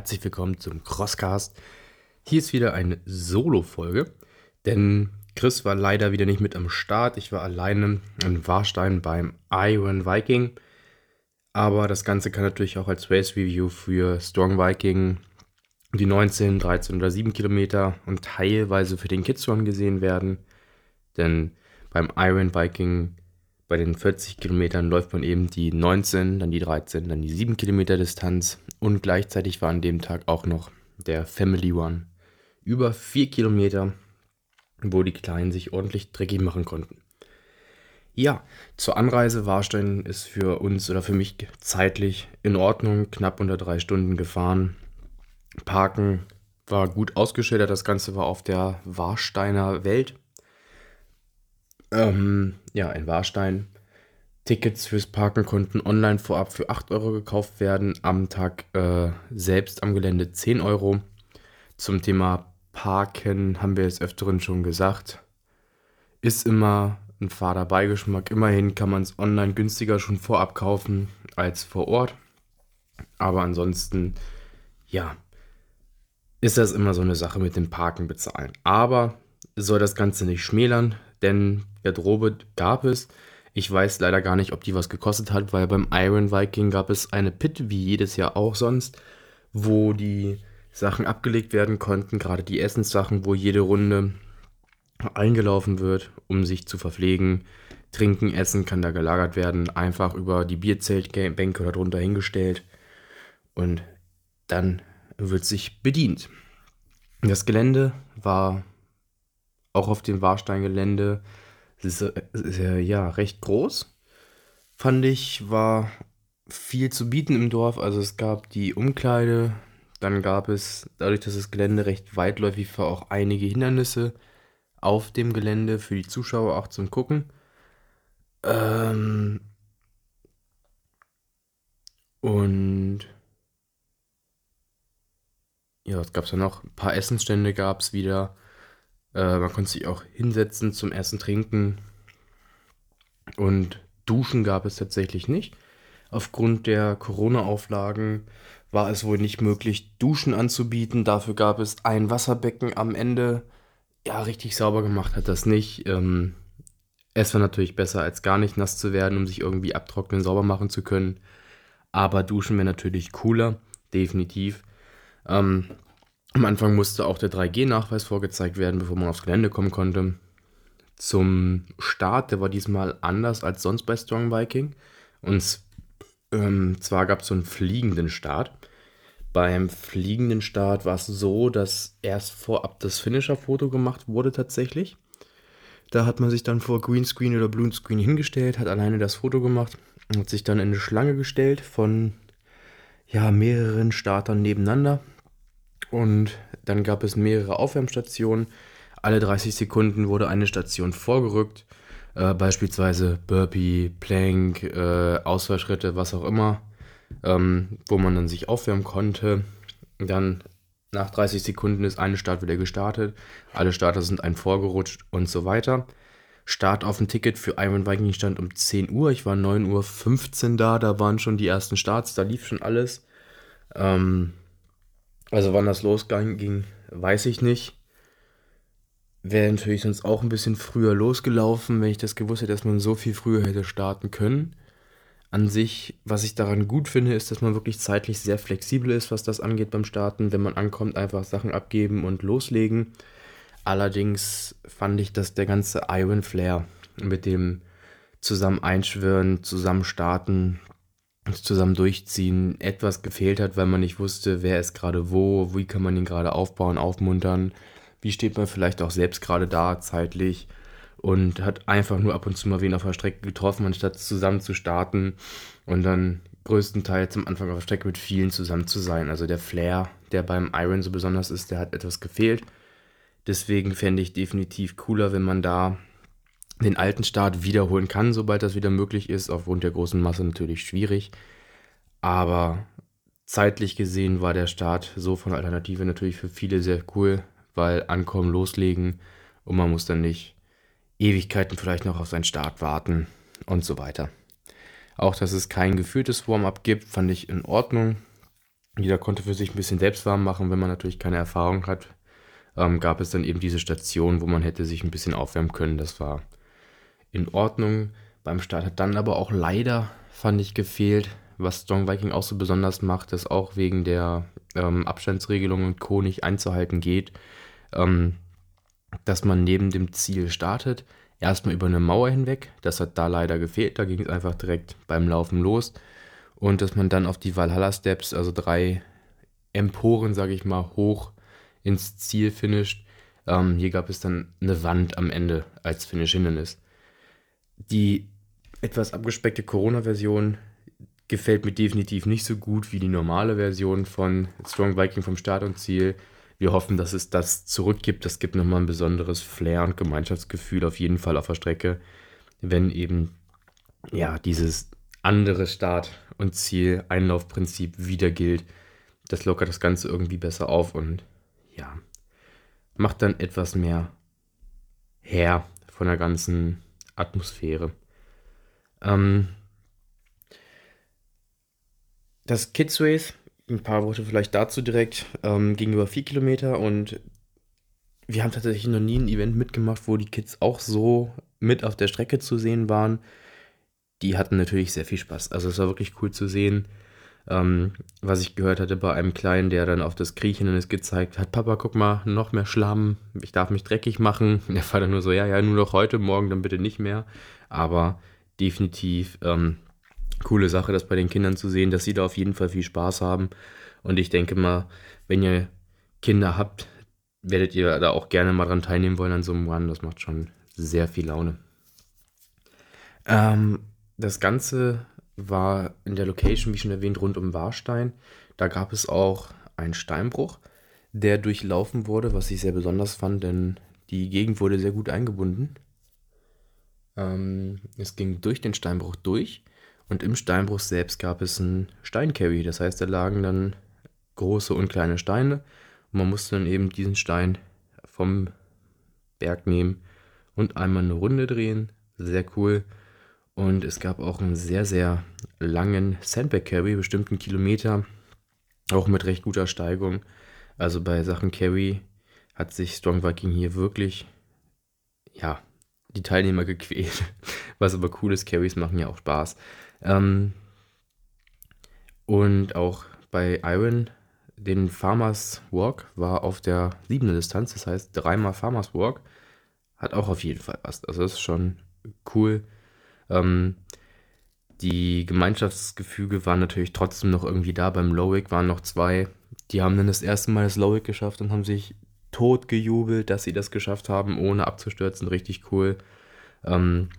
herzlich willkommen zum Crosscast. Hier ist wieder eine Solo-Folge, denn Chris war leider wieder nicht mit am Start. Ich war alleine in Warstein beim Iron Viking. Aber das Ganze kann natürlich auch als Race Review für Strong Viking die 19, 13 oder 7 Kilometer und teilweise für den Kids Run gesehen werden. Denn beim Iron Viking bei den 40 Kilometern läuft man eben die 19, dann die 13, dann die 7 Kilometer Distanz und gleichzeitig war an dem Tag auch noch der Family One. Über 4 Kilometer, wo die Kleinen sich ordentlich dreckig machen konnten. Ja, zur Anreise Warstein ist für uns oder für mich zeitlich in Ordnung, knapp unter drei Stunden gefahren. Parken war gut ausgeschildert, das Ganze war auf der Warsteiner Welt ähm, ja, in Warstein. Tickets fürs Parken konnten online vorab für 8 Euro gekauft werden, am Tag äh, selbst am Gelände 10 Euro. Zum Thema Parken haben wir es öfteren schon gesagt. Ist immer ein fader Beigeschmack. Immerhin kann man es online günstiger schon vorab kaufen als vor Ort. Aber ansonsten, ja, ist das immer so eine Sache mit dem Parken bezahlen. Aber soll das Ganze nicht schmälern denn Garderobe gab es. Ich weiß leider gar nicht, ob die was gekostet hat, weil beim Iron Viking gab es eine Pit, wie jedes Jahr auch sonst, wo die Sachen abgelegt werden konnten, gerade die Essenssachen, wo jede Runde eingelaufen wird, um sich zu verpflegen. Trinken, Essen kann da gelagert werden, einfach über die Bierzeltbänke oder drunter hingestellt und dann wird sich bedient. Das Gelände war auch auf dem Warstein-Gelände. Ist ja recht groß. Fand ich, war viel zu bieten im Dorf. Also es gab die Umkleide, dann gab es, dadurch, dass das Gelände recht weitläufig war, auch einige Hindernisse auf dem Gelände für die Zuschauer auch zum Gucken. Ähm und ja, was gab es da noch? Ein paar Essensstände gab es wieder. Äh, man konnte sich auch hinsetzen zum Essen, Trinken. Und Duschen gab es tatsächlich nicht. Aufgrund der Corona-Auflagen war es wohl nicht möglich, Duschen anzubieten. Dafür gab es ein Wasserbecken am Ende. Ja, richtig sauber gemacht hat das nicht. Ähm, es war natürlich besser, als gar nicht nass zu werden, um sich irgendwie abtrocknen, sauber machen zu können. Aber Duschen wäre natürlich cooler, definitiv. Ähm, am Anfang musste auch der 3G-Nachweis vorgezeigt werden, bevor man aufs Gelände kommen konnte. Zum Start, der war diesmal anders als sonst bei Strong Viking. Und ähm, zwar gab es so einen fliegenden Start. Beim fliegenden Start war es so, dass erst vorab das Finisher-Foto gemacht wurde tatsächlich. Da hat man sich dann vor Greenscreen oder Bluescreen hingestellt, hat alleine das Foto gemacht und hat sich dann in eine Schlange gestellt von ja, mehreren Startern nebeneinander. Und dann gab es mehrere Aufwärmstationen. Alle 30 Sekunden wurde eine Station vorgerückt. Äh, beispielsweise Burpee, Plank, äh, Ausfallschritte, was auch immer, ähm, wo man dann sich aufwärmen konnte. Dann nach 30 Sekunden ist eine Start wieder gestartet. Alle Starter sind ein vorgerutscht und so weiter. Start auf dem Ticket für Iron Viking stand um 10 Uhr. Ich war 9.15 Uhr da, da waren schon die ersten Starts, da lief schon alles. Ähm, also wann das losging, weiß ich nicht. Wäre natürlich sonst auch ein bisschen früher losgelaufen, wenn ich das gewusst hätte, dass man so viel früher hätte starten können. An sich, was ich daran gut finde, ist, dass man wirklich zeitlich sehr flexibel ist, was das angeht beim Starten. Wenn man ankommt, einfach Sachen abgeben und loslegen. Allerdings fand ich, dass der ganze Iron Flare mit dem zusammen einschwören, zusammen starten, zusammen durchziehen etwas gefehlt hat, weil man nicht wusste, wer ist gerade wo, wie kann man ihn gerade aufbauen, aufmuntern, wie steht man vielleicht auch selbst gerade da zeitlich und hat einfach nur ab und zu mal wen auf der Strecke getroffen, anstatt zusammen zu starten und dann größtenteils am Anfang auf der Strecke mit vielen zusammen zu sein. Also der Flair, der beim Iron so besonders ist, der hat etwas gefehlt. Deswegen fände ich definitiv cooler, wenn man da den alten Start wiederholen kann, sobald das wieder möglich ist. Aufgrund der großen Masse natürlich schwierig. Aber zeitlich gesehen war der Start so von Alternative natürlich für viele sehr cool, weil ankommen, loslegen und man muss dann nicht Ewigkeiten vielleicht noch auf seinen Start warten und so weiter. Auch dass es kein geführtes Warm-up gibt, fand ich in Ordnung. Jeder konnte für sich ein bisschen selbst warm machen, wenn man natürlich keine Erfahrung hat. Ähm, gab es dann eben diese Station, wo man hätte sich ein bisschen aufwärmen können. Das war in Ordnung. Beim Start hat dann aber auch leider, fand ich, gefehlt, was Strong Viking auch so besonders macht, dass auch wegen der ähm, Abstandsregelung und Co. nicht einzuhalten geht, ähm, dass man neben dem Ziel startet, erstmal über eine Mauer hinweg. Das hat da leider gefehlt. Da ging es einfach direkt beim Laufen los. Und dass man dann auf die Valhalla Steps, also drei Emporen, sage ich mal, hoch ins Ziel finisht. Ähm, hier gab es dann eine Wand am Ende als Finish-Hindernis. Die etwas abgespeckte Corona-Version gefällt mir definitiv nicht so gut wie die normale Version von Strong Viking vom Start und Ziel. Wir hoffen, dass es das zurückgibt. Das gibt nochmal ein besonderes Flair und Gemeinschaftsgefühl auf jeden Fall auf der Strecke, wenn eben ja dieses andere Start- und Ziel-Einlaufprinzip wieder gilt. Das lockert das Ganze irgendwie besser auf und ja, macht dann etwas mehr her von der ganzen Atmosphäre. Ähm, das Kids Race, ein paar Worte vielleicht dazu direkt, ähm, ging über vier Kilometer und wir haben tatsächlich noch nie ein Event mitgemacht, wo die Kids auch so mit auf der Strecke zu sehen waren. Die hatten natürlich sehr viel Spaß. Also es war wirklich cool zu sehen, ähm, was ich gehört hatte bei einem Kleinen, der dann auf das Griechenhindernis gezeigt hat, Papa, guck mal, noch mehr Schlamm, ich darf mich dreckig machen. Der war dann nur so, ja, ja, nur noch heute, morgen dann bitte nicht mehr. Aber definitiv ähm, coole Sache, das bei den Kindern zu sehen, dass sie da auf jeden Fall viel Spaß haben. Und ich denke mal, wenn ihr Kinder habt, werdet ihr da auch gerne mal dran teilnehmen wollen an so einem Run. Das macht schon sehr viel Laune. Ähm, das Ganze war in der Location, wie schon erwähnt, rund um Warstein. Da gab es auch einen Steinbruch, der durchlaufen wurde, was ich sehr besonders fand, denn die Gegend wurde sehr gut eingebunden. Ähm, es ging durch den Steinbruch durch und im Steinbruch selbst gab es einen Steincarry. Das heißt, da lagen dann große und kleine Steine und man musste dann eben diesen Stein vom Berg nehmen und einmal eine Runde drehen. Sehr cool. Und es gab auch einen sehr, sehr langen Sandbag Carry, bestimmten Kilometer, auch mit recht guter Steigung. Also bei Sachen Carry hat sich Strong Viking hier wirklich, ja, die Teilnehmer gequält. Was aber cool ist, Carries machen ja auch Spaß. Ähm, und auch bei Iron, den Farmers Walk war auf der siebten Distanz, das heißt dreimal Farmers Walk, hat auch auf jeden Fall was. Also das ist schon cool. Ähm, die Gemeinschaftsgefüge waren natürlich trotzdem noch irgendwie da. Beim Lowick waren noch zwei, die haben dann das erste Mal das Lowick geschafft und haben sich tot gejubelt, dass sie das geschafft haben, ohne abzustürzen. Richtig cool. Ähm,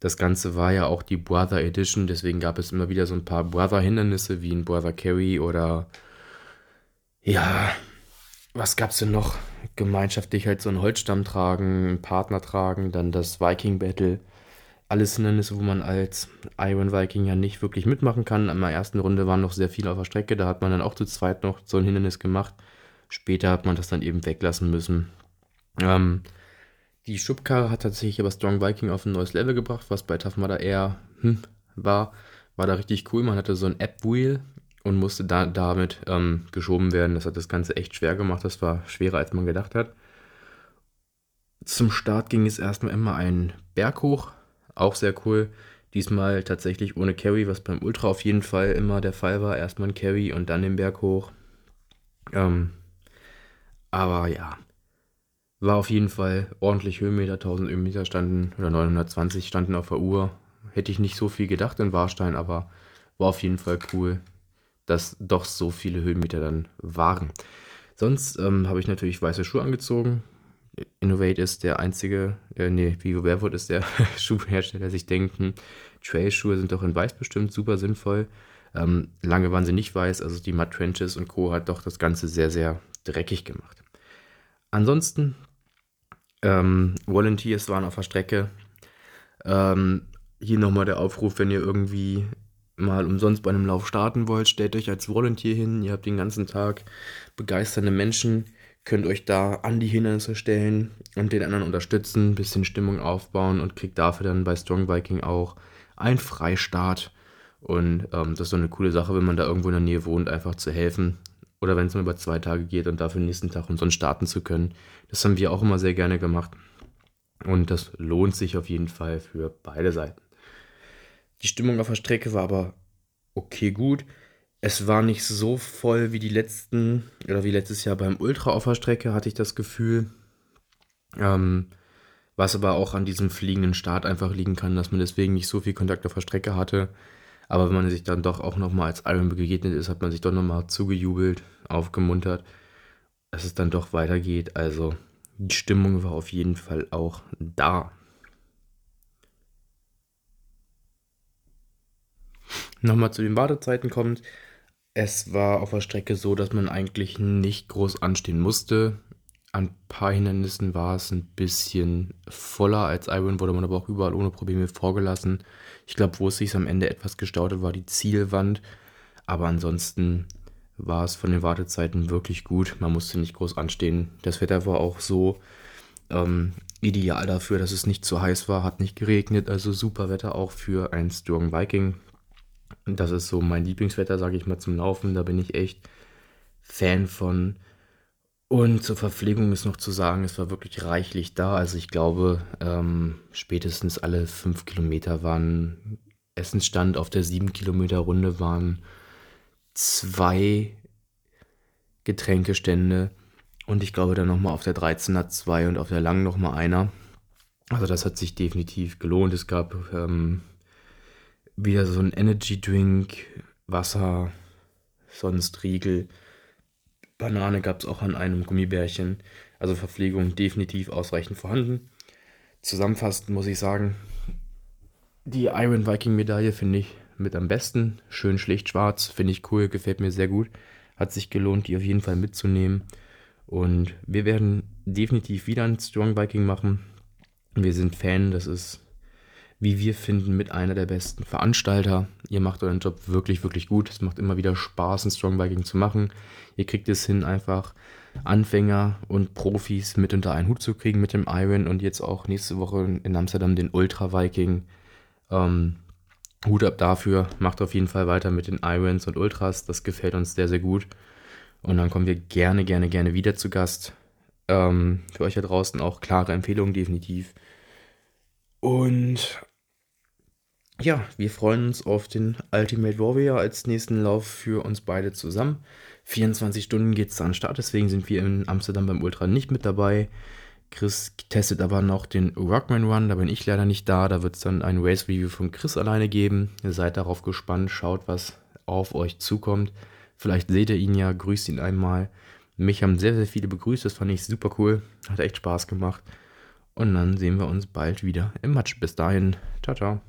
das Ganze war ja auch die Brother Edition, deswegen gab es immer wieder so ein paar Brother-Hindernisse wie ein Brother Carry oder ja, was gab es denn noch? Gemeinschaftlich halt so einen Holzstamm tragen, einen Partner tragen, dann das Viking Battle alles Hindernisse, wo man als Iron Viking ja nicht wirklich mitmachen kann. In der ersten Runde waren noch sehr viele auf der Strecke, da hat man dann auch zu zweit noch so ein Hindernis gemacht. Später hat man das dann eben weglassen müssen. Ähm, die Schubkarre hat tatsächlich aber Strong Viking auf ein neues Level gebracht, was bei Tough Mudder eher hm, war. War da richtig cool. Man hatte so ein App-Wheel und musste da, damit ähm, geschoben werden. Das hat das Ganze echt schwer gemacht. Das war schwerer, als man gedacht hat. Zum Start ging es erstmal immer einen Berg hoch auch sehr cool. Diesmal tatsächlich ohne Carry, was beim Ultra auf jeden Fall immer der Fall war. Erstmal ein Carry und dann den Berg hoch. Ähm, aber ja, war auf jeden Fall ordentlich Höhenmeter. 1000 Höhenmeter standen oder 920 standen auf der Uhr. Hätte ich nicht so viel gedacht in Warstein, aber war auf jeden Fall cool, dass doch so viele Höhenmeter dann waren. Sonst ähm, habe ich natürlich weiße Schuhe angezogen, Innovate ist der einzige, äh, nee, Vivo Barefoot ist der Schuhhersteller, der sich denkt, hm, Trail-Schuhe sind doch in weiß bestimmt super sinnvoll. Ähm, lange waren sie nicht weiß, also die Mud Trenches und Co. hat doch das Ganze sehr, sehr dreckig gemacht. Ansonsten, ähm, Volunteers waren auf der Strecke. Ähm, hier nochmal der Aufruf, wenn ihr irgendwie mal umsonst bei einem Lauf starten wollt, stellt euch als Volunteer hin. Ihr habt den ganzen Tag begeisternde Menschen, könnt euch da an die Hindernisse stellen und den anderen unterstützen, bisschen Stimmung aufbauen und kriegt dafür dann bei Strong Viking auch einen Freistart Und ähm, das ist so eine coole Sache, wenn man da irgendwo in der Nähe wohnt, einfach zu helfen. Oder wenn es nur über zwei Tage geht und dafür den nächsten Tag umsonst starten zu können. Das haben wir auch immer sehr gerne gemacht. Und das lohnt sich auf jeden Fall für beide Seiten. Die Stimmung auf der Strecke war aber okay gut. Es war nicht so voll wie die letzten, oder wie letztes Jahr beim Ultra auf der Strecke, hatte ich das Gefühl. Ähm, was aber auch an diesem fliegenden Start einfach liegen kann, dass man deswegen nicht so viel Kontakt auf der Strecke hatte. Aber wenn man sich dann doch auch nochmal als Iron begegnet ist, hat man sich doch nochmal zugejubelt, aufgemuntert, dass es dann doch weitergeht. Also die Stimmung war auf jeden Fall auch da. Nochmal zu den Wartezeiten kommt. Es war auf der Strecke so, dass man eigentlich nicht groß anstehen musste. An ein paar Hindernissen war es ein bisschen voller als Iron, wurde man aber auch überall ohne Probleme vorgelassen. Ich glaube, wo es sich am Ende etwas gestaut hat, war die Zielwand. Aber ansonsten war es von den Wartezeiten wirklich gut. Man musste nicht groß anstehen. Das Wetter war auch so ähm, ideal dafür, dass es nicht zu heiß war, hat nicht geregnet. Also super Wetter auch für ein Strong Viking. Das ist so mein Lieblingswetter, sage ich mal, zum Laufen. Da bin ich echt Fan von. Und zur Verpflegung ist noch zu sagen, es war wirklich reichlich da. Also ich glaube, ähm, spätestens alle fünf Kilometer waren Essensstand auf der sieben Kilometer Runde waren zwei Getränkestände und ich glaube dann nochmal auf der 13er zwei und auf der langen nochmal einer. Also das hat sich definitiv gelohnt. Es gab ähm, wieder so ein Energy Drink, Wasser, sonst Riegel. Banane gab es auch an einem Gummibärchen. Also Verpflegung definitiv ausreichend vorhanden. Zusammenfassend muss ich sagen, die Iron Viking Medaille finde ich mit am besten. Schön schlicht schwarz, finde ich cool, gefällt mir sehr gut. Hat sich gelohnt, die auf jeden Fall mitzunehmen. Und wir werden definitiv wieder ein Strong Viking machen. Wir sind Fan, das ist, wie wir finden, mit einer der besten Veranstalter. Ihr macht euren Job wirklich, wirklich gut. Es macht immer wieder Spaß, ein Strong Viking zu machen. Ihr kriegt es hin, einfach Anfänger und Profis mit unter einen Hut zu kriegen mit dem Iron und jetzt auch nächste Woche in Amsterdam den Ultra Viking. Ähm, Hut ab dafür, macht auf jeden Fall weiter mit den Irons und Ultras, das gefällt uns sehr, sehr gut. Und dann kommen wir gerne, gerne, gerne wieder zu Gast. Ähm, für euch da draußen auch klare Empfehlungen, definitiv. Und ja, wir freuen uns auf den Ultimate Warrior als nächsten Lauf für uns beide zusammen. 24 Stunden geht es an den Start, deswegen sind wir in Amsterdam beim Ultra nicht mit dabei. Chris testet aber noch den Rockman Run, da bin ich leider nicht da. Da wird es dann ein Race Review von Chris alleine geben. Ihr seid darauf gespannt, schaut, was auf euch zukommt. Vielleicht seht ihr ihn ja, grüßt ihn einmal. Mich haben sehr, sehr viele begrüßt, das fand ich super cool. Hat echt Spaß gemacht. Und dann sehen wir uns bald wieder im Match. Bis dahin, ciao, ciao.